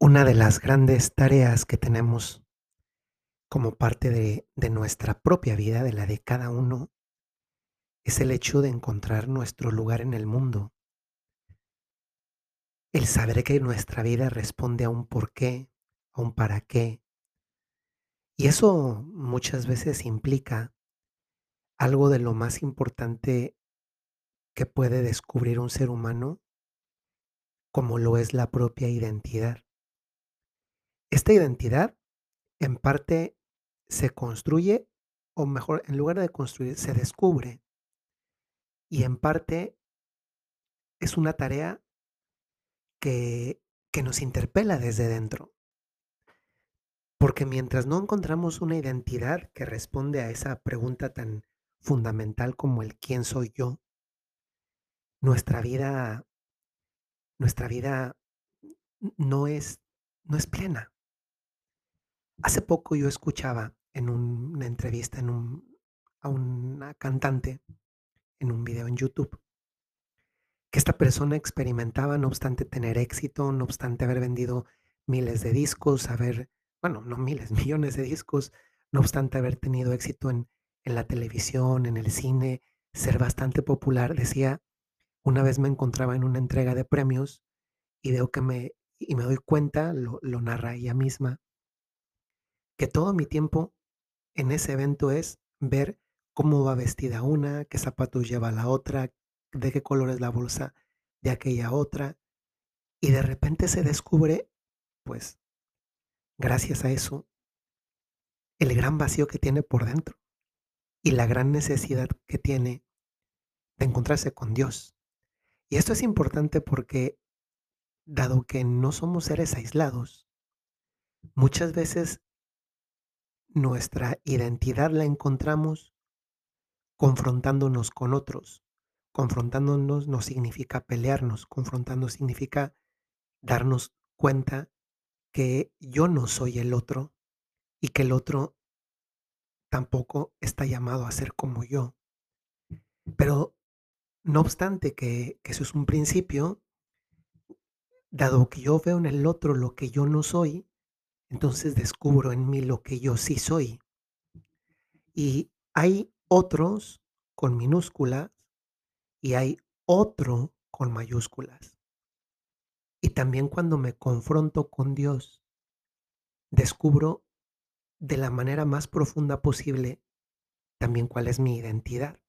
Una de las grandes tareas que tenemos como parte de, nuestra propia vida, de la de cada uno, es el hecho de encontrar nuestro lugar en el mundo. El saber que nuestra vida responde a un porqué, a un para qué. Y eso muchas veces implica algo de lo más importante que puede descubrir un ser humano, como lo es la propia identidad. Esta identidad en parte se construye, o mejor, en lugar de construir, se descubre. Y en parte es una tarea que, que nos interpela desde dentro. Porque mientras no encontramos una identidad que responde a esa pregunta tan fundamental como el quién soy yo, nuestra vida, nuestra vida no es, no es plena. Hace poco yo escuchaba en un- una entrevista en un- a una cantante en un video en YouTube que esta persona experimentaba, no obstante tener éxito, no obstante haber vendido miles de discos, haber, bueno, no miles, millones de discos, no obstante haber tenido éxito en, en la televisión, en el cine, ser bastante popular, decía, una vez me encontraba en una entrega de premios y veo que me, y me doy cuenta, lo, lo narra ella misma, que todo mi tiempo en ese evento es ver cómo va vestida una, qué zapatos lleva la otra, de qué color es la bolsa de aquella otra. Y de repente se descubre, pues, gracias a eso, el gran vacío que tiene por dentro y la gran necesidad que tiene de encontrarse con Dios. Y esto es importante porque, dado que no somos seres aislados, muchas veces nuestra identidad la encontramos confrontándonos con otros. Confrontándonos no significa pelearnos, confrontando significa darnos cuenta que yo no soy el otro y que el otro tampoco está llamado a ser como yo. Pero no obstante que, que eso es un principio, dado que yo veo en el otro lo que yo no soy, entonces descubro en mí lo que yo sí soy. Y hay otros con minúsculas y hay otro con mayúsculas. Y también cuando me confronto con Dios, descubro de la manera más profunda posible también cuál es mi identidad.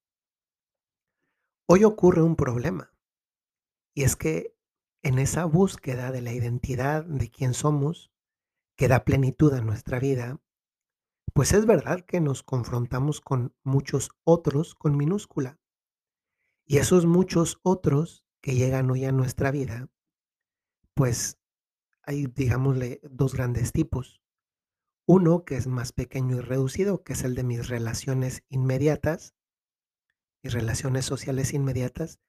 Hoy ocurre un problema y es que en esa búsqueda de la identidad de quién somos, que da plenitud a nuestra vida, pues es verdad que nos confrontamos con muchos otros con minúscula. Y esos muchos otros que llegan hoy a nuestra vida, pues hay, digámosle, dos grandes tipos. Uno que es más pequeño y reducido, que es el de mis relaciones inmediatas, mis relaciones sociales inmediatas,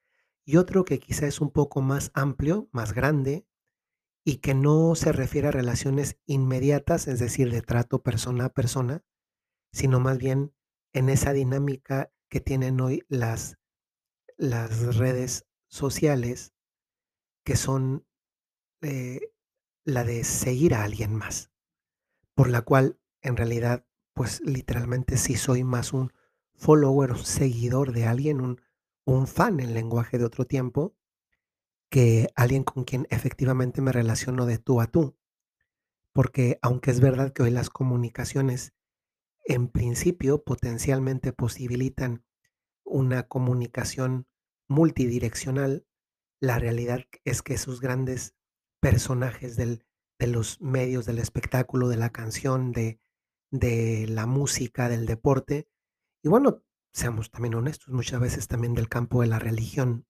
y otro que quizá es un poco más amplio, más grande, y que no se refiere a relaciones inmediatas, es decir, de trato persona a persona, sino más bien en esa dinámica que tienen hoy las, las redes sociales, que son eh, la de seguir a alguien más, por la cual en realidad, pues literalmente sí soy más un follower, un seguidor de alguien, un, un fan en lenguaje de otro tiempo, que alguien con quien efectivamente me relaciono de tú a tú. Porque aunque es verdad que hoy las comunicaciones en principio potencialmente posibilitan una comunicación multidireccional, la realidad es que esos grandes personajes del, de los medios, del espectáculo, de la canción, de, de la música, del deporte, y bueno, seamos también honestos, muchas veces también del campo de la religión,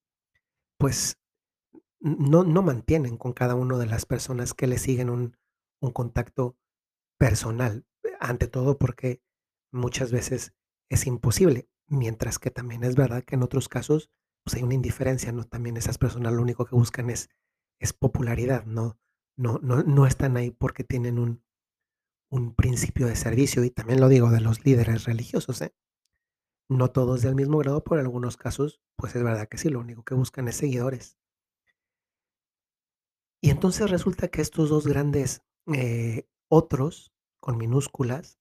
pues no, no mantienen con cada una de las personas que le siguen un, un contacto personal, ante todo porque muchas veces es imposible, mientras que también es verdad que en otros casos pues hay una indiferencia, ¿no? También esas personas lo único que buscan es, es popularidad, ¿no? No, no, no están ahí porque tienen un, un principio de servicio, y también lo digo de los líderes religiosos, ¿eh? No todos del mismo grado, pero en algunos casos, pues es verdad que sí, lo único que buscan es seguidores. Y Entonces resulta que estos 2 grandes, eh, otros, con minúsculas,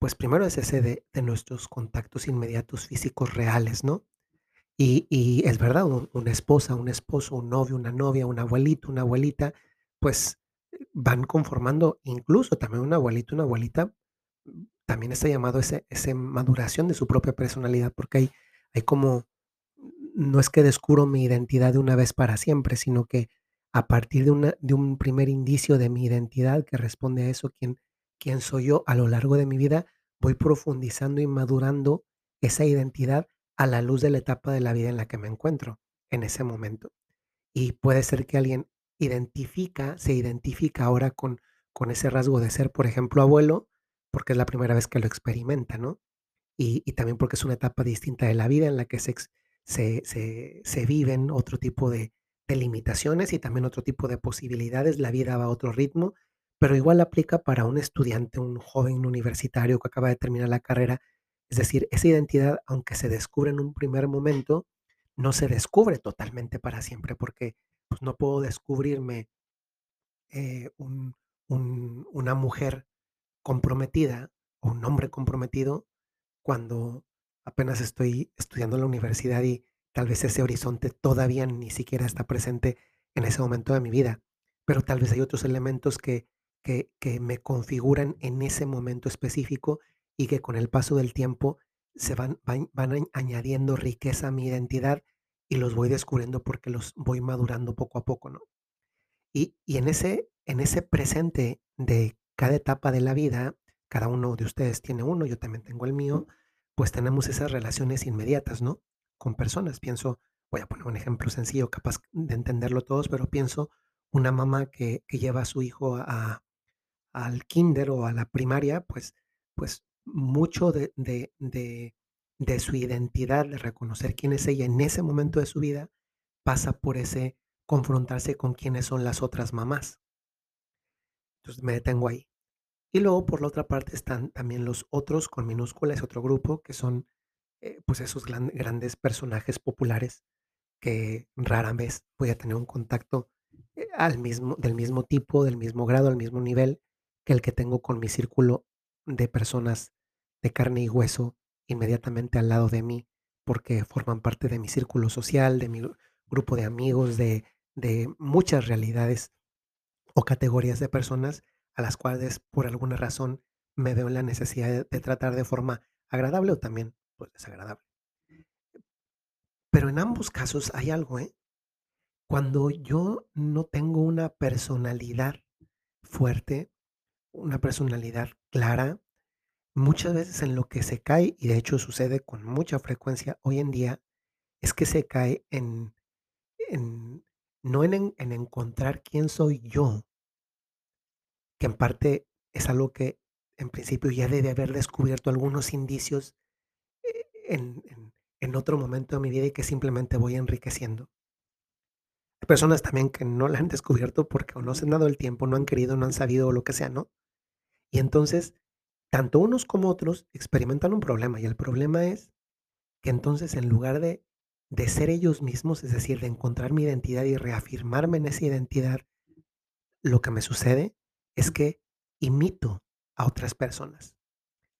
pues primero es ese de nuestros contactos inmediatos físicos reales, ¿no? Y y es verdad, un una esposa, un esposo, un novio, una novia, un abuelito, una abuelita, pues, eh, van conformando, incluso también un abuelito, una abuelita, mm, también está llamado ese ese maduración de su propia personalidad, porque hay hay como no es que descubro mi identidad de una vez para siempre, sino que a partir de una de un primer indicio de mi identidad que responde a eso, quién quién soy yo a lo largo de mi vida, voy profundizando y madurando esa identidad a la luz de la etapa de la vida en la que me encuentro en ese momento. Y puede ser que alguien identifica se identifica ahora con con ese rasgo de ser, por ejemplo, abuelo, porque es la primera vez que lo experimenta, ¿no? Y y también porque es una etapa distinta de la vida en la que se se se se viven otro tipo de de limitaciones y también otro tipo de posibilidades, la vida va a otro ritmo, pero igual aplica para un estudiante, un joven universitario que acaba de terminar la carrera. Es decir, esa identidad, aunque se descubre en un primer momento, no se descubre totalmente para siempre, porque, pues, no puedo descubrirme eh, un un una mujer comprometida o un hombre comprometido cuando apenas estoy estudiando en la universidad y tal vez ese horizonte todavía ni siquiera está presente en ese momento de mi vida. Pero tal vez hay otros elementos que que que me configuran en ese momento específico y que con el paso del tiempo se van van van añ añadiendo riqueza a mi identidad y los voy descubriendo porque los voy madurando poco a poco, ¿no? Y y en ese en ese presente de cada etapa de la vida, cada uno de ustedes tiene uno, yo también tengo el mío, pues tenemos esas relaciones inmediatas, ¿no? Con personas. Pienso, voy a poner un ejemplo sencillo, capaz de entenderlo todos, pero pienso una mamá que que lleva a su hijo a al kínder o a la primaria, pues pues mucho de de de de su identidad, de reconocer quién es ella en ese momento de su vida, pasa por ese confrontarse con quiénes son las otras mamás. Entonces, me detengo ahí. Y luego, por la otra parte, están también los otros con minúscula, es otro grupo que son, eh, pues, esos gran grandes personajes populares que rara vez voy a tener un contacto, eh, al mismo del mismo tipo, del mismo grado, al mismo nivel que el que tengo con mi círculo de personas de carne y hueso inmediatamente al lado de mí, porque forman parte de mi círculo social, de mi gru grupo de amigos, de de muchas realidades o categorías de personas a las cuales, por alguna razón, me veo en la necesidad de de tratar de forma agradable o también, pues, desagradable. Pero en ambos casos hay algo, ¿eh? Cuando yo no tengo una personalidad fuerte, una personalidad clara, muchas veces en lo que se cae, y de hecho sucede con mucha frecuencia hoy en día, es que se cae en en no en en en encontrar quién soy yo que en parte es algo que en principio ya debe haber descubierto algunos indicios, en otro momento de mi vida y que simplemente voy enriqueciendo. Hay personas también que no la han descubierto porque no se han dado el tiempo, no han querido, no han sabido o lo que sea, ¿no? Y entonces, tanto unos como otros experimentan un problema, y el problema es que entonces en lugar de de ser ellos mismos, es decir, de encontrar mi identidad y reafirmarme en esa identidad, lo que me sucede es que imito a otras personas,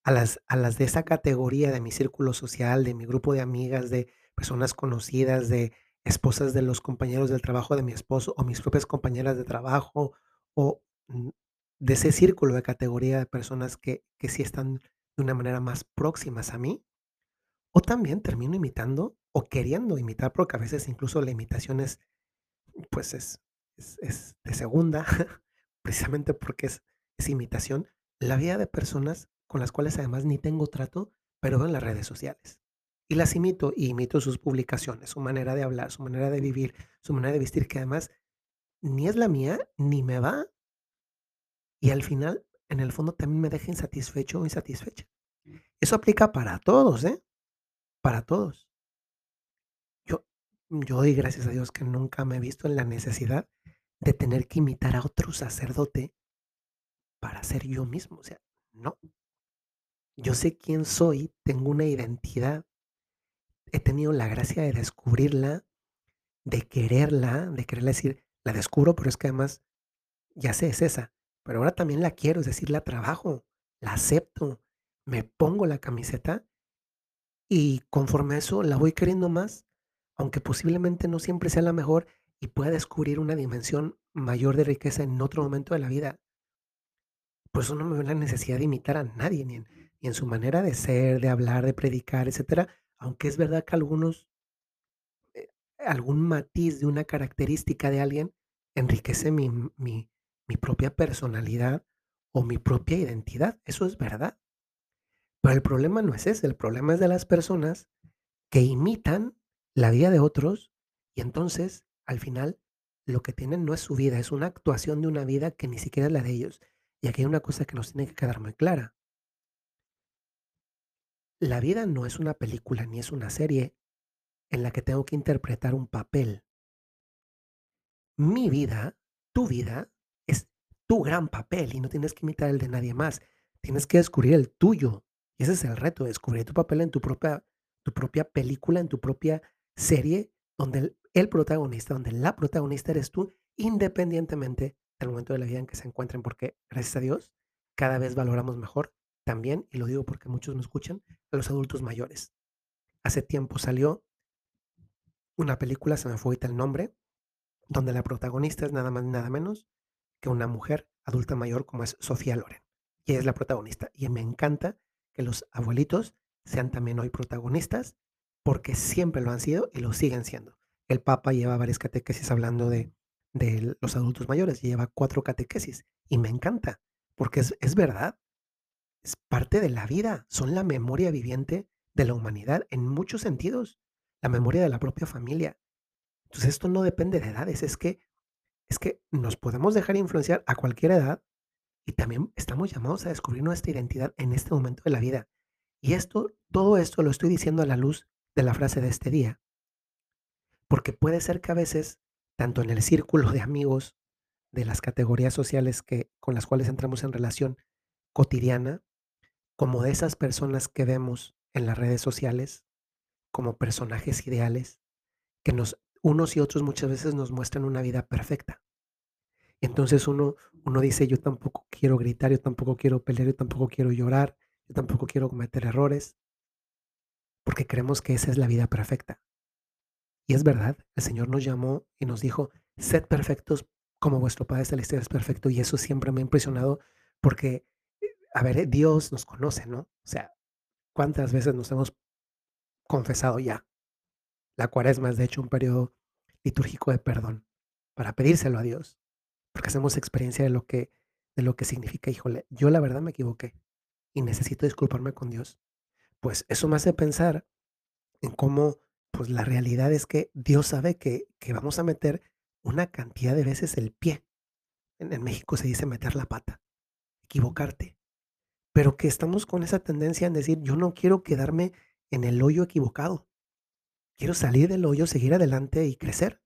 a las a las de esa categoría de mi círculo social, de mi grupo de amigas, de personas conocidas, de esposas de los compañeros del trabajo de mi esposo, o mis propias compañeras de trabajo, o, de ese círculo de categoría de personas que que sí están de una manera más próximas a mí. O también termino imitando o queriendo imitar, porque a veces incluso la imitación es, pues, es es es de segunda, precisamente porque es es imitación, la vida de personas con las cuales además ni tengo trato, pero veo en las redes sociales. Y las imito, y imito sus publicaciones, su manera de hablar, su manera de vivir, su manera de vestir, que además ni es la mía, ni me va. Y al final, en el fondo también me deja insatisfecho o insatisfecha. Eso aplica para todos, ¿eh? Para todos. Yo yo doy gracias a Dios que nunca me he visto en la necesidad de tener que imitar a otro sacerdote para ser yo mismo, o sea, no. Yo sé quién soy, tengo una identidad. He tenido la gracia de descubrirla, de quererla, de quererla decir, la descubro, pero es que además ya sé, es esa, pero ahora también la quiero, es decir, la trabajo, la acepto, me pongo la camiseta y conforme a eso la voy queriendo más, aunque posiblemente no siempre sea la mejor y pueda descubrir una dimensión mayor de riqueza en otro momento de la vida. Por eso no me veo la necesidad de imitar a nadie, ni en, ni en su manera de ser, de hablar, de predicar, etcétera. Aunque es verdad que algunos, eh, algún matiz de una característica de alguien enriquece mi, mi, mi propia personalidad o mi propia identidad. Eso es verdad. Pero el problema no es ese, el problema es de las personas que imitan la vida de otros y entonces al final lo que tienen no es su vida, es una actuación de una vida que ni siquiera es la de ellos. Y aquí hay una cosa que nos tiene que quedar muy clara. La vida no es una película ni es una serie en la que tengo que interpretar un papel. Mi vida, tu vida, es tu gran papel y no tienes que imitar el de nadie más. Tienes que descubrir el tuyo. Y ese es el reto, descubrir tu papel en tu propia, película, en tu propia serie, donde el, el protagonista, donde la protagonista eres tú, independientemente del momento de la vida en que se encuentren, porque gracias a Dios cada vez valoramos mejor también, y lo digo porque muchos me escuchan, a los adultos mayores. Hace tiempo salió una película, se me fue ahorita el nombre, donde la protagonista es nada más nada menos que una mujer adulta mayor como es Sofía Loren. Y es la protagonista. Y me encanta que los abuelitos sean también hoy protagonistas porque siempre lo han sido y lo siguen siendo. El Papa lleva varias catequesis hablando de, de los adultos mayores, lleva cuatro catequesis y me encanta porque es, es verdad, es parte de la vida, son la memoria viviente de la humanidad en muchos sentidos, la memoria de la propia familia. Entonces esto no depende de edades, es que es que nos podemos dejar influenciar a cualquier edad y también estamos llamados a descubrir nuestra identidad en este momento de la vida. Y esto, todo esto lo estoy diciendo a la luz de la frase de este día, porque puede ser que a veces, tanto en el círculo de amigos, de las categorías sociales que, con las cuales entramos en relación cotidiana, como de esas personas que vemos en las redes sociales como personajes ideales, que nos, unos y otros muchas veces nos muestran una vida perfecta. Entonces uno, uno dice, yo tampoco quiero gritar, yo tampoco quiero pelear, yo tampoco quiero llorar, yo tampoco quiero cometer errores, porque creemos que esa es la vida perfecta. Y es verdad, el Señor nos llamó y nos dijo, sed perfectos como vuestro Padre Celestial es perfecto. Y eso siempre me ha impresionado porque a ver, eh, Dios nos conoce, ¿no? O sea, ¿cuántas veces nos hemos confesado ya? La cuaresma es de hecho un periodo litúrgico de perdón para pedírselo a Dios, porque hacemos experiencia de lo que, de lo que significa, híjole, yo la verdad me equivoqué y necesito disculparme con Dios. Pues eso me hace pensar en cómo, pues la realidad es que Dios sabe que, que vamos a meter una cantidad de veces el pie. En, en México se dice meter la pata, equivocarte. Pero que estamos con esa tendencia en decir, yo no quiero quedarme en el hoyo equivocado. Quiero salir del hoyo, seguir adelante y crecer.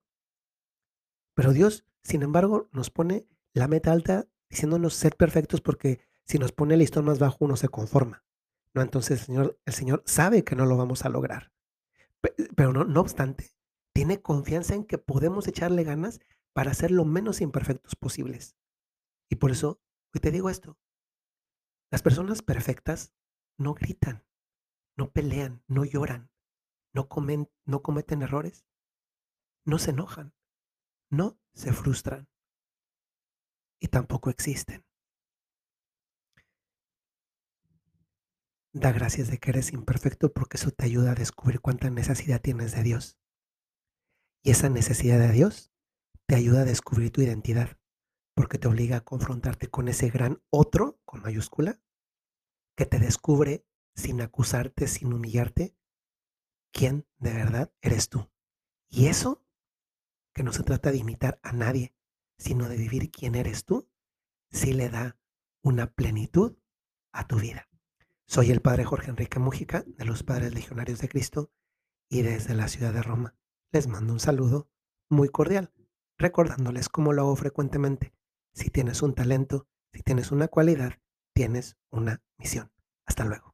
Pero Dios, sin embargo, nos pone la meta alta diciéndonos ser perfectos porque si nos pone el listón más bajo uno se conforma. ¿no? Entonces el Señor, el Señor sabe que no lo vamos a lograr. Pero no, no obstante, tiene confianza en que podemos echarle ganas para ser lo menos imperfectos posibles. Y por eso hoy te digo esto, las personas perfectas no gritan, no pelean, no lloran, no, comen, no cometen errores, no se enojan, no se frustran y tampoco existen. Da gracias de que eres imperfecto porque eso te ayuda a descubrir cuánta necesidad tienes de Dios. Y esa necesidad de Dios te ayuda a descubrir tu identidad porque te obliga a confrontarte con ese gran otro, con mayúscula, que te descubre sin acusarte, sin humillarte, quién de verdad eres tú. Y eso, que no se trata de imitar a nadie, sino de vivir quién eres tú, sí le da una plenitud a tu vida. Soy el Padre Jorge Enrique Mújica de los Padres Legionarios de Cristo y desde la ciudad de Roma les mando un saludo muy cordial, recordándoles como lo hago frecuentemente. Si tienes un talento, si tienes una cualidad, tienes una misión. Hasta luego.